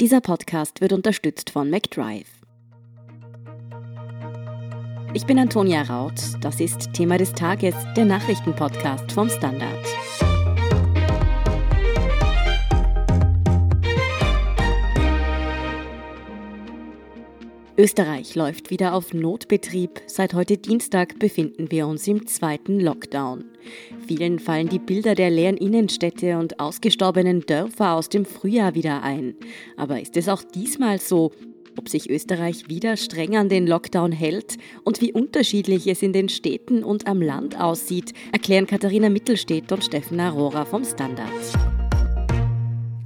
Dieser Podcast wird unterstützt von McDrive. Ich bin Antonia Raut. Das ist Thema des Tages, der Nachrichtenpodcast vom Standard. Österreich läuft wieder auf Notbetrieb. Seit heute Dienstag befinden wir uns im zweiten Lockdown. Vielen fallen die Bilder der leeren Innenstädte und ausgestorbenen Dörfer aus dem Frühjahr wieder ein. Aber ist es auch diesmal so? Ob sich Österreich wieder streng an den Lockdown hält und wie unterschiedlich es in den Städten und am Land aussieht, erklären Katharina Mittelstedt und Steffen Arora vom Standard.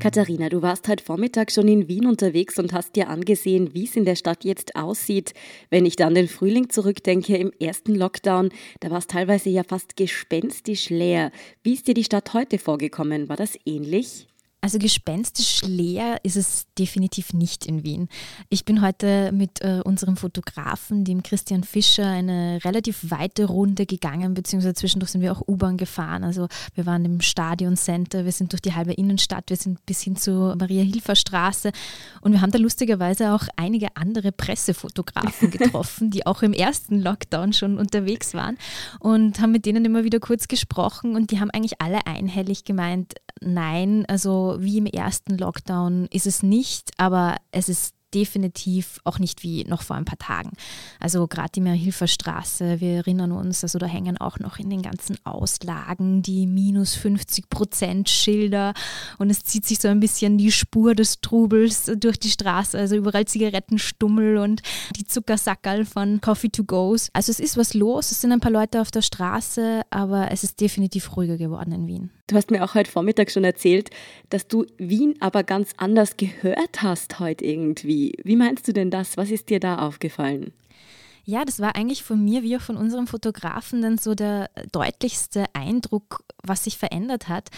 Katharina, du warst heute Vormittag schon in Wien unterwegs und hast dir angesehen, wie es in der Stadt jetzt aussieht. Wenn ich da an den Frühling zurückdenke, im ersten Lockdown, da war es teilweise ja fast gespenstisch leer. Wie ist dir die Stadt heute vorgekommen? War das ähnlich? Also gespenstisch leer ist es definitiv nicht in Wien. Ich bin heute mit äh, unserem Fotografen, dem Christian Fischer, eine relativ weite Runde gegangen, beziehungsweise zwischendurch sind wir auch U-Bahn gefahren. Also wir waren im Stadion Center, wir sind durch die halbe Innenstadt, wir sind bis hin zur Maria-Hilfer-Straße und wir haben da lustigerweise auch einige andere Pressefotografen getroffen, die auch im ersten Lockdown schon unterwegs waren und haben mit denen immer wieder kurz gesprochen und die haben eigentlich alle einhellig gemeint, nein, also wie im ersten Lockdown ist es nicht, aber es ist definitiv auch nicht wie noch vor ein paar Tagen. Also gerade die Mehrhilferstraße, wir erinnern uns, also da hängen auch noch in den ganzen Auslagen die minus 50 Prozent Schilder und es zieht sich so ein bisschen die Spur des Trubels durch die Straße, also überall Zigarettenstummel und die Zuckersackerl von Coffee to Goes. Also es ist was los, es sind ein paar Leute auf der Straße, aber es ist definitiv ruhiger geworden in Wien. Du hast mir auch heute Vormittag schon erzählt, dass du Wien aber ganz anders gehört hast heute irgendwie. Wie meinst du denn das? Was ist dir da aufgefallen? Ja, das war eigentlich von mir wie auch von unserem Fotografen dann so der deutlichste Eindruck, was sich verändert hat.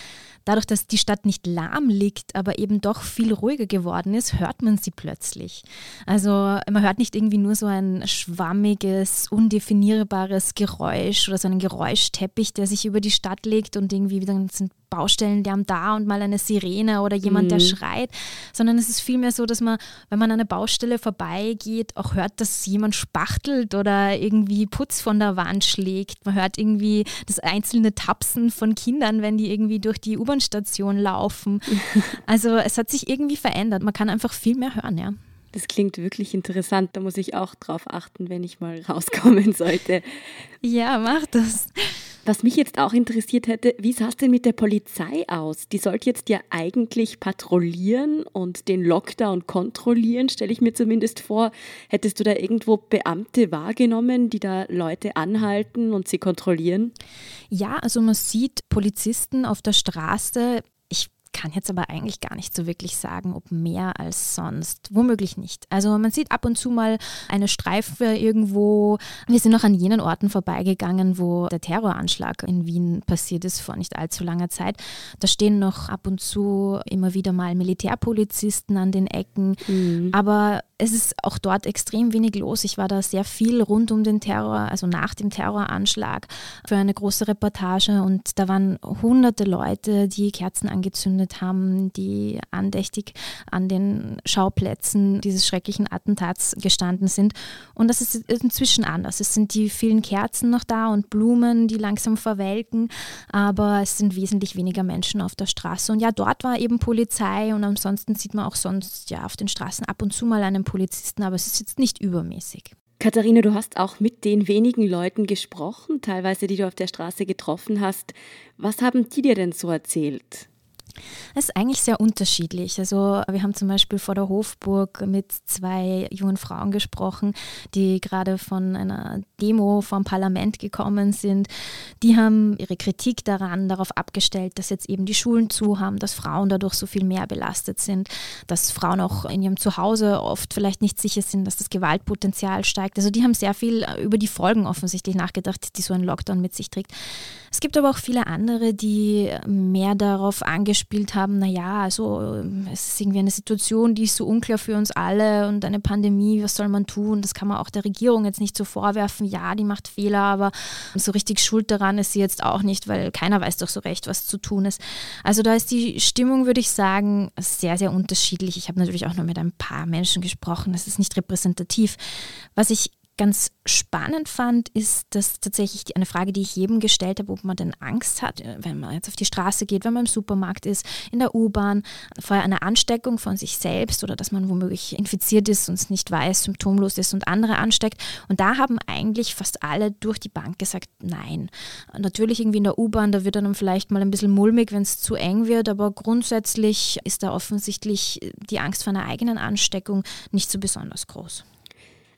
Dadurch, dass die Stadt nicht lahm liegt, aber eben doch viel ruhiger geworden ist, hört man sie plötzlich. Also man hört nicht irgendwie nur so ein schwammiges, undefinierbares Geräusch oder so einen Geräuschteppich, der sich über die Stadt legt und irgendwie dann sind Baustellenlärm da und mal eine Sirene oder jemand, mhm. der schreit, sondern es ist vielmehr so, dass man, wenn man an eine Baustelle vorbeigeht, auch hört, dass jemand spachtelt oder irgendwie Putz von der Wand schlägt. Man hört irgendwie das einzelne Tapsen von Kindern, wenn die irgendwie durch die U-Bahn-Station laufen. Also es hat sich irgendwie verändert. Man kann einfach viel mehr hören, ja. Das klingt wirklich interessant. Da muss ich auch drauf achten, wenn ich mal rauskommen sollte. Ja, mach das. Was mich jetzt auch interessiert hätte, wie sah es denn mit der Polizei aus? Die sollte jetzt ja eigentlich patrouillieren und den Lockdown kontrollieren, stelle ich mir zumindest vor. Hättest du da irgendwo Beamte wahrgenommen, die da Leute anhalten und sie kontrollieren? Ja, also man sieht Polizisten auf der Straße kann jetzt aber eigentlich gar nicht so wirklich sagen, ob mehr als sonst. Womöglich nicht. Also man sieht ab und zu mal eine Streife irgendwo. Wir sind noch an jenen Orten vorbeigegangen, wo der Terroranschlag in Wien passiert ist vor nicht allzu langer Zeit. Da stehen noch ab und zu immer wieder mal Militärpolizisten an den Ecken. Mhm. Aber es ist auch dort extrem wenig los. Ich war da sehr viel rund um den Terror, also nach dem Terroranschlag für eine große Reportage und da waren hunderte Leute, die Kerzen angezündet haben, die andächtig an den Schauplätzen dieses schrecklichen Attentats gestanden sind. Und das ist inzwischen anders. Es sind die vielen Kerzen noch da und Blumen, die langsam verwelken, aber es sind wesentlich weniger Menschen auf der Straße. Und ja, dort war eben Polizei und ansonsten sieht man auch sonst ja auf den Straßen ab und zu mal einen Polizisten, aber es ist jetzt nicht übermäßig. Katharina, du hast auch mit den wenigen Leuten gesprochen, teilweise die du auf der Straße getroffen hast. Was haben die dir denn so erzählt? Es ist eigentlich sehr unterschiedlich. Also wir haben zum Beispiel vor der Hofburg mit zwei jungen Frauen gesprochen, die gerade von einer Demo vom Parlament gekommen sind. Die haben ihre Kritik daran darauf abgestellt, dass jetzt eben die Schulen zu haben, dass Frauen dadurch so viel mehr belastet sind, dass Frauen auch in ihrem Zuhause oft vielleicht nicht sicher sind, dass das Gewaltpotenzial steigt. Also die haben sehr viel über die Folgen offensichtlich nachgedacht, die so ein Lockdown mit sich trägt. Es gibt aber auch viele andere, die mehr darauf angesprochen gespielt haben, naja, also ähm, es ist irgendwie eine Situation, die ist so unklar für uns alle und eine Pandemie, was soll man tun? Das kann man auch der Regierung jetzt nicht so vorwerfen. Ja, die macht Fehler, aber so richtig schuld daran ist sie jetzt auch nicht, weil keiner weiß doch so recht, was zu tun ist. Also da ist die Stimmung, würde ich sagen, sehr, sehr unterschiedlich. Ich habe natürlich auch nur mit ein paar Menschen gesprochen. Das ist nicht repräsentativ. Was ich ganz spannend fand, ist dass tatsächlich eine Frage, die ich jedem gestellt habe, ob man denn Angst hat, äh, wenn man jetzt auf die Straße geht, wenn man im Supermarkt ist, in der U-Bahn, vor einer Ansteckung von sich selbst oder dass man womöglich infiziert ist und es nicht weiß, symptomlos ist und andere ansteckt. Und da haben eigentlich fast alle durch die Bank gesagt, nein. Natürlich irgendwie in der U-Bahn, da wird dann vielleicht mal ein bisschen mulmig, wenn es zu eng wird, aber grundsätzlich ist da offensichtlich die Angst vor einer eigenen Ansteckung nicht so besonders groß.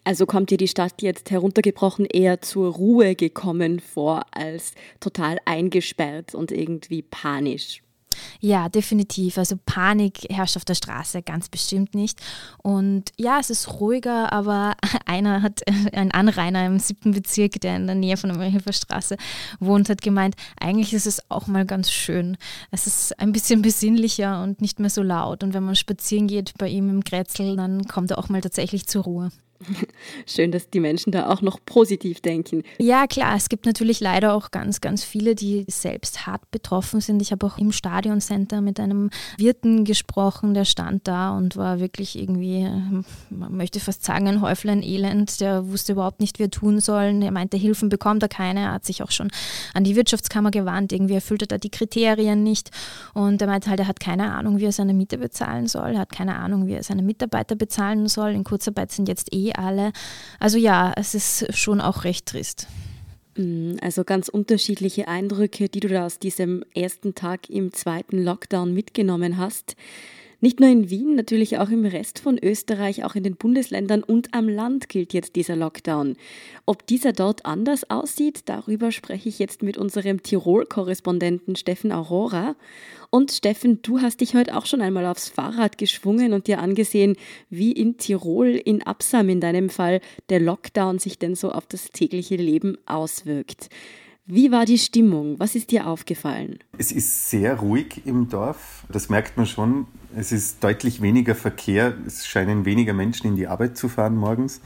Also kommt dir die Stadt jetzt heruntergebrochen eher zur Ruhe gekommen vor, als total eingesperrt und irgendwie panisch. Ja, definitiv. Also Panik herrscht auf der Straße ganz bestimmt nicht. Und ja, es ist ruhiger, aber einer hat, ein Anrainer im siebten Bezirk, der in der Nähe von der Marienhilfer Straße wohnt, hat gemeint, eigentlich ist es auch mal ganz schön. Es ist ein bisschen besinnlicher und nicht mehr so laut. Und wenn man spazieren geht bei ihm im Grätzl, dann kommt er auch mal tatsächlich zur Ruhe. Schön, dass die Menschen da auch noch positiv denken. Ja, klar, es gibt natürlich leider auch ganz, ganz viele, die selbst hart betroffen sind. Ich habe auch im Stadioncenter mit einem Wirten gesprochen, der stand da und war wirklich irgendwie, man möchte fast sagen, ein Häuflein Elend. Der wusste überhaupt nicht, wie er tun soll. Er meinte, Hilfen bekommt er keine. Er hat sich auch schon an die Wirtschaftskammer gewandt. Irgendwie erfüllt er da die Kriterien nicht. Und er meinte halt, er hat keine Ahnung, wie er seine Miete bezahlen soll. Er hat keine Ahnung, wie er seine Mitarbeiter bezahlen soll. In Kurzarbeit sind jetzt eh alle. Also ja, es ist schon auch recht trist. Mm, also ganz unterschiedliche Eindrücke, die du da aus diesem ersten Tag im zweiten Lockdown mitgenommen hast. Nicht nur in Wien, natürlich auch im Rest von Österreich, auch in den Bundesländern und am Land gilt jetzt dieser Lockdown. Ob dieser dort anders aussieht, darüber spreche ich jetzt mit unserem Tirol-Korrespondenten Steffen Aurora. Und Steffen, du hast dich heute auch schon einmal aufs Fahrrad geschwungen und dir angesehen, wie in Tirol, in Absam in deinem Fall, der Lockdown sich denn so auf das tägliche Leben auswirkt. Wie war die Stimmung? Was ist dir aufgefallen? Es ist sehr ruhig im Dorf. Das merkt man schon. Es ist deutlich weniger Verkehr. Es scheinen weniger Menschen in die Arbeit zu fahren morgens.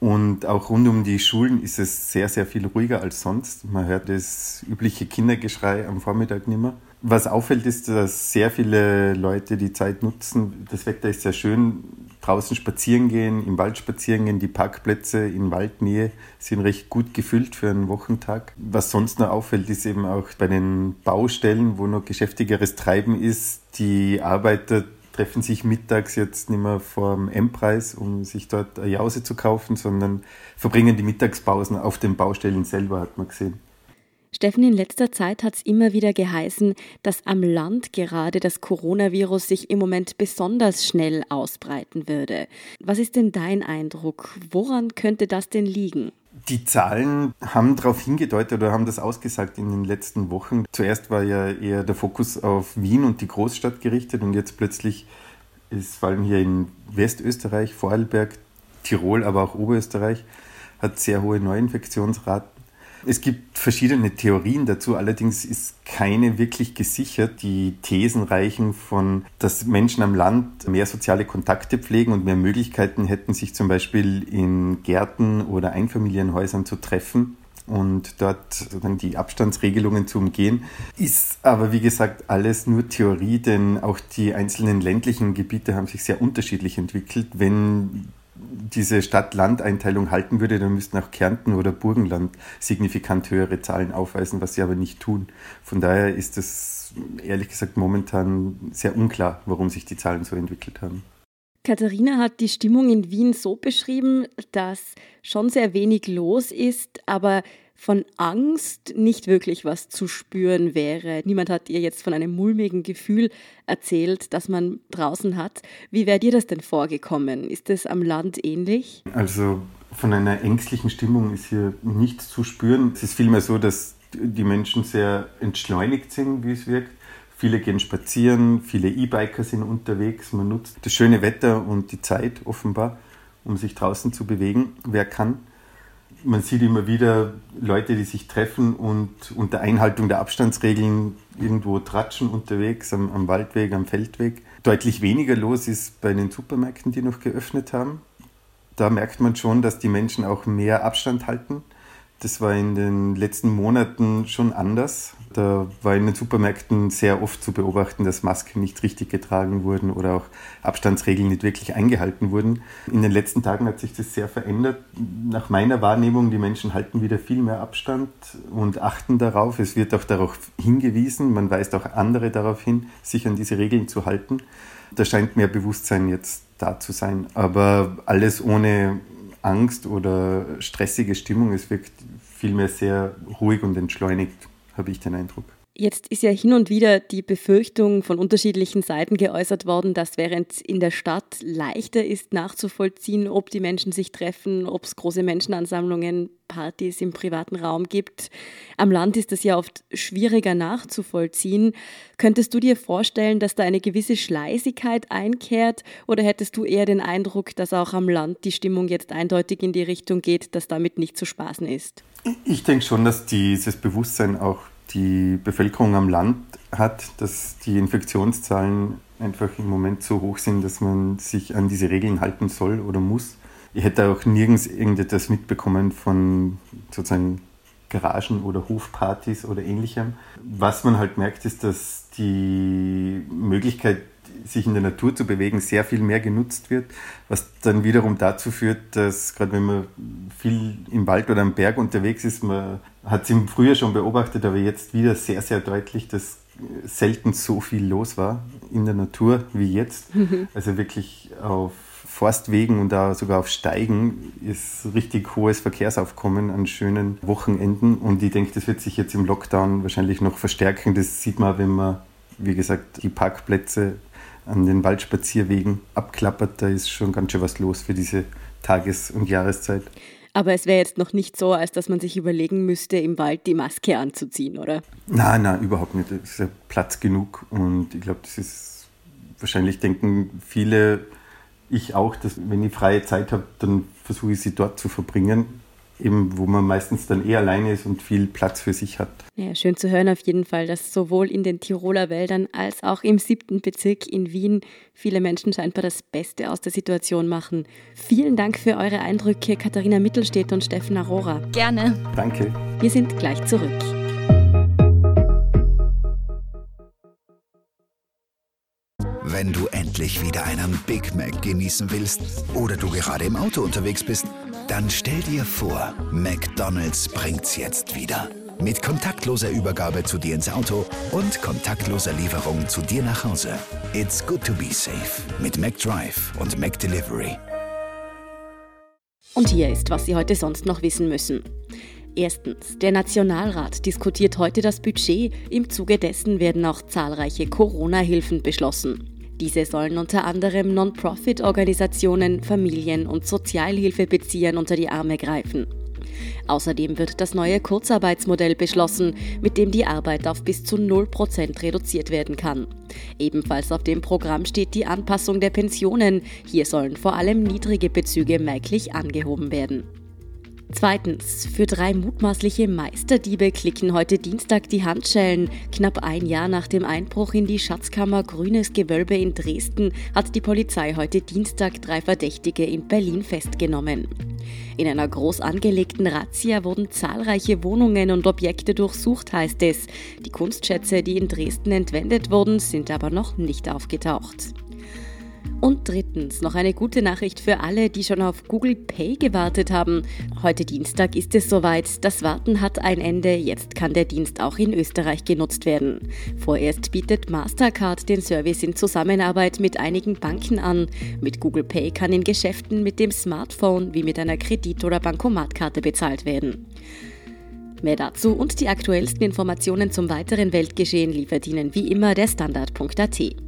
Und auch rund um die Schulen ist es sehr, sehr viel ruhiger als sonst. Man hört das übliche Kindergeschrei am Vormittag nicht mehr. Was auffällt, ist, dass sehr viele Leute die Zeit nutzen. Das Wetter ist sehr schön draußen spazieren gehen, im Wald spazieren gehen. Die Parkplätze in Waldnähe sind recht gut gefüllt für einen Wochentag. Was sonst noch auffällt, ist eben auch bei den Baustellen, wo noch geschäftigeres Treiben ist, die Arbeiter treffen sich mittags jetzt nicht mehr vor dem M-Preis, um sich dort eine Jause zu kaufen, sondern verbringen die Mittagspausen auf den Baustellen selber, hat man gesehen. Steffen, in letzter Zeit hat es immer wieder geheißen, dass am Land gerade das Coronavirus sich im Moment besonders schnell ausbreiten würde. Was ist denn dein Eindruck? Woran könnte das denn liegen? Die Zahlen haben darauf hingedeutet oder haben das ausgesagt in den letzten Wochen. Zuerst war ja eher der Fokus auf Wien und die Großstadt gerichtet und jetzt plötzlich ist vor allem hier in Westösterreich, Vorarlberg, Tirol, aber auch Oberösterreich, hat sehr hohe Neuinfektionsraten. Es gibt verschiedene Theorien dazu, allerdings ist keine wirklich gesichert. Die Thesen reichen von, dass Menschen am Land mehr soziale Kontakte pflegen und mehr Möglichkeiten hätten, sich zum Beispiel in Gärten oder Einfamilienhäusern zu treffen und dort dann die Abstandsregelungen zu umgehen. Ist aber, wie gesagt, alles nur Theorie, denn auch die einzelnen ländlichen Gebiete haben sich sehr unterschiedlich entwickelt. Wenn diese Stadt-Land-Einteilung halten würde, dann müssten auch Kärnten oder Burgenland signifikant höhere Zahlen aufweisen, was sie aber nicht tun. Von daher ist es ehrlich gesagt momentan sehr unklar, warum sich die Zahlen so entwickelt haben. Katharina hat die Stimmung in Wien so beschrieben, dass schon sehr wenig los ist, aber von Angst nicht wirklich was zu spüren wäre. Niemand hat ihr jetzt von einem mulmigen Gefühl erzählt, das man draußen hat. Wie wäre dir das denn vorgekommen? Ist es am Land ähnlich? Also von einer ängstlichen Stimmung ist hier nichts zu spüren. Es ist vielmehr so, dass die Menschen sehr entschleunigt sind, wie es wirkt. Viele gehen spazieren, viele E-Biker sind unterwegs. Man nutzt das schöne Wetter und die Zeit offenbar, um sich draußen zu bewegen, wer kann man sieht immer wieder Leute, die sich treffen und unter Einhaltung der Abstandsregeln irgendwo tratschen unterwegs, am, am Waldweg, am Feldweg. Deutlich weniger los ist bei den Supermärkten, die noch geöffnet haben. Da merkt man schon, dass die Menschen auch mehr Abstand halten. Das war in den letzten Monaten schon anders. Da war in den Supermärkten sehr oft zu beobachten, dass Masken nicht richtig getragen wurden oder auch Abstandsregeln nicht wirklich eingehalten wurden. In den letzten Tagen hat sich das sehr verändert. Nach meiner Wahrnehmung, die Menschen halten wieder viel mehr Abstand und achten darauf. Es wird auch darauf hingewiesen, man weist auch andere darauf hin, sich an diese Regeln zu halten. Da scheint mehr Bewusstsein jetzt da zu sein. Aber alles ohne Angst oder stressige Stimmung. Es wirkt vielmehr sehr ruhig und entschleunigt habe ich den Eindruck. Jetzt ist ja hin und wieder die Befürchtung von unterschiedlichen Seiten geäußert worden, dass während in der Stadt leichter ist nachzuvollziehen, ob die Menschen sich treffen, ob es große Menschenansammlungen, Partys im privaten Raum gibt. Am Land ist das ja oft schwieriger nachzuvollziehen. Könntest du dir vorstellen, dass da eine gewisse Schleißigkeit einkehrt oder hättest du eher den Eindruck, dass auch am Land die Stimmung jetzt eindeutig in die Richtung geht, dass damit nicht zu spaßen ist? Ich denke schon, dass dieses Bewusstsein auch die Bevölkerung am Land hat, dass die Infektionszahlen einfach im Moment so hoch sind, dass man sich an diese Regeln halten soll oder muss. Ich hätte auch nirgends irgendetwas mitbekommen von sozusagen Garagen oder Hofpartys oder ähnlichem. Was man halt merkt, ist, dass die Möglichkeit, sich in der Natur zu bewegen, sehr viel mehr genutzt wird, was dann wiederum dazu führt, dass gerade wenn man viel im Wald oder am Berg unterwegs ist, man hat es im Frühjahr schon beobachtet, aber jetzt wieder sehr, sehr deutlich, dass selten so viel los war in der Natur wie jetzt. Mhm. Also wirklich auf Forstwegen und da sogar auf Steigen ist richtig hohes Verkehrsaufkommen an schönen Wochenenden. Und ich denke, das wird sich jetzt im Lockdown wahrscheinlich noch verstärken. Das sieht man, wenn man, wie gesagt, die Parkplätze an den Waldspazierwegen abklappert. Da ist schon ganz schön was los für diese Tages- und Jahreszeit. Aber es wäre jetzt noch nicht so, als dass man sich überlegen müsste, im Wald die Maske anzuziehen, oder? Nein, nein, überhaupt nicht. Es ist ja Platz genug und ich glaube, das ist wahrscheinlich denken viele, ich auch, dass wenn ich freie Zeit habe, dann versuche ich sie dort zu verbringen eben wo man meistens dann eher alleine ist und viel Platz für sich hat. Ja, schön zu hören auf jeden Fall, dass sowohl in den Tiroler Wäldern als auch im siebten Bezirk in Wien viele Menschen scheinbar das Beste aus der Situation machen. Vielen Dank für eure Eindrücke, Katharina Mittelstädt und Steffen Arora. Gerne. Danke. Wir sind gleich zurück. Wenn du endlich wieder einen Big Mac genießen willst oder du gerade im Auto unterwegs bist, dann stell dir vor, McDonald's bringt's jetzt wieder. Mit kontaktloser Übergabe zu dir ins Auto und kontaktloser Lieferung zu dir nach Hause. It's good to be safe mit McDrive und McDelivery. Und hier ist, was Sie heute sonst noch wissen müssen. Erstens, der Nationalrat diskutiert heute das Budget. Im Zuge dessen werden auch zahlreiche Corona-Hilfen beschlossen. Diese sollen unter anderem Non-Profit-Organisationen, Familien und Sozialhilfebeziehern unter die Arme greifen. Außerdem wird das neue Kurzarbeitsmodell beschlossen, mit dem die Arbeit auf bis zu 0% reduziert werden kann. Ebenfalls auf dem Programm steht die Anpassung der Pensionen. Hier sollen vor allem niedrige Bezüge merklich angehoben werden. Zweitens, für drei mutmaßliche Meisterdiebe klicken heute Dienstag die Handschellen. Knapp ein Jahr nach dem Einbruch in die Schatzkammer Grünes Gewölbe in Dresden hat die Polizei heute Dienstag drei Verdächtige in Berlin festgenommen. In einer groß angelegten Razzia wurden zahlreiche Wohnungen und Objekte durchsucht, heißt es. Die Kunstschätze, die in Dresden entwendet wurden, sind aber noch nicht aufgetaucht. Und drittens noch eine gute Nachricht für alle, die schon auf Google Pay gewartet haben. Heute Dienstag ist es soweit. Das Warten hat ein Ende. Jetzt kann der Dienst auch in Österreich genutzt werden. Vorerst bietet Mastercard den Service in Zusammenarbeit mit einigen Banken an. Mit Google Pay kann in Geschäften mit dem Smartphone wie mit einer Kredit- oder Bankomatkarte bezahlt werden. Mehr dazu und die aktuellsten Informationen zum weiteren Weltgeschehen liefert Ihnen wie immer der Standard.at.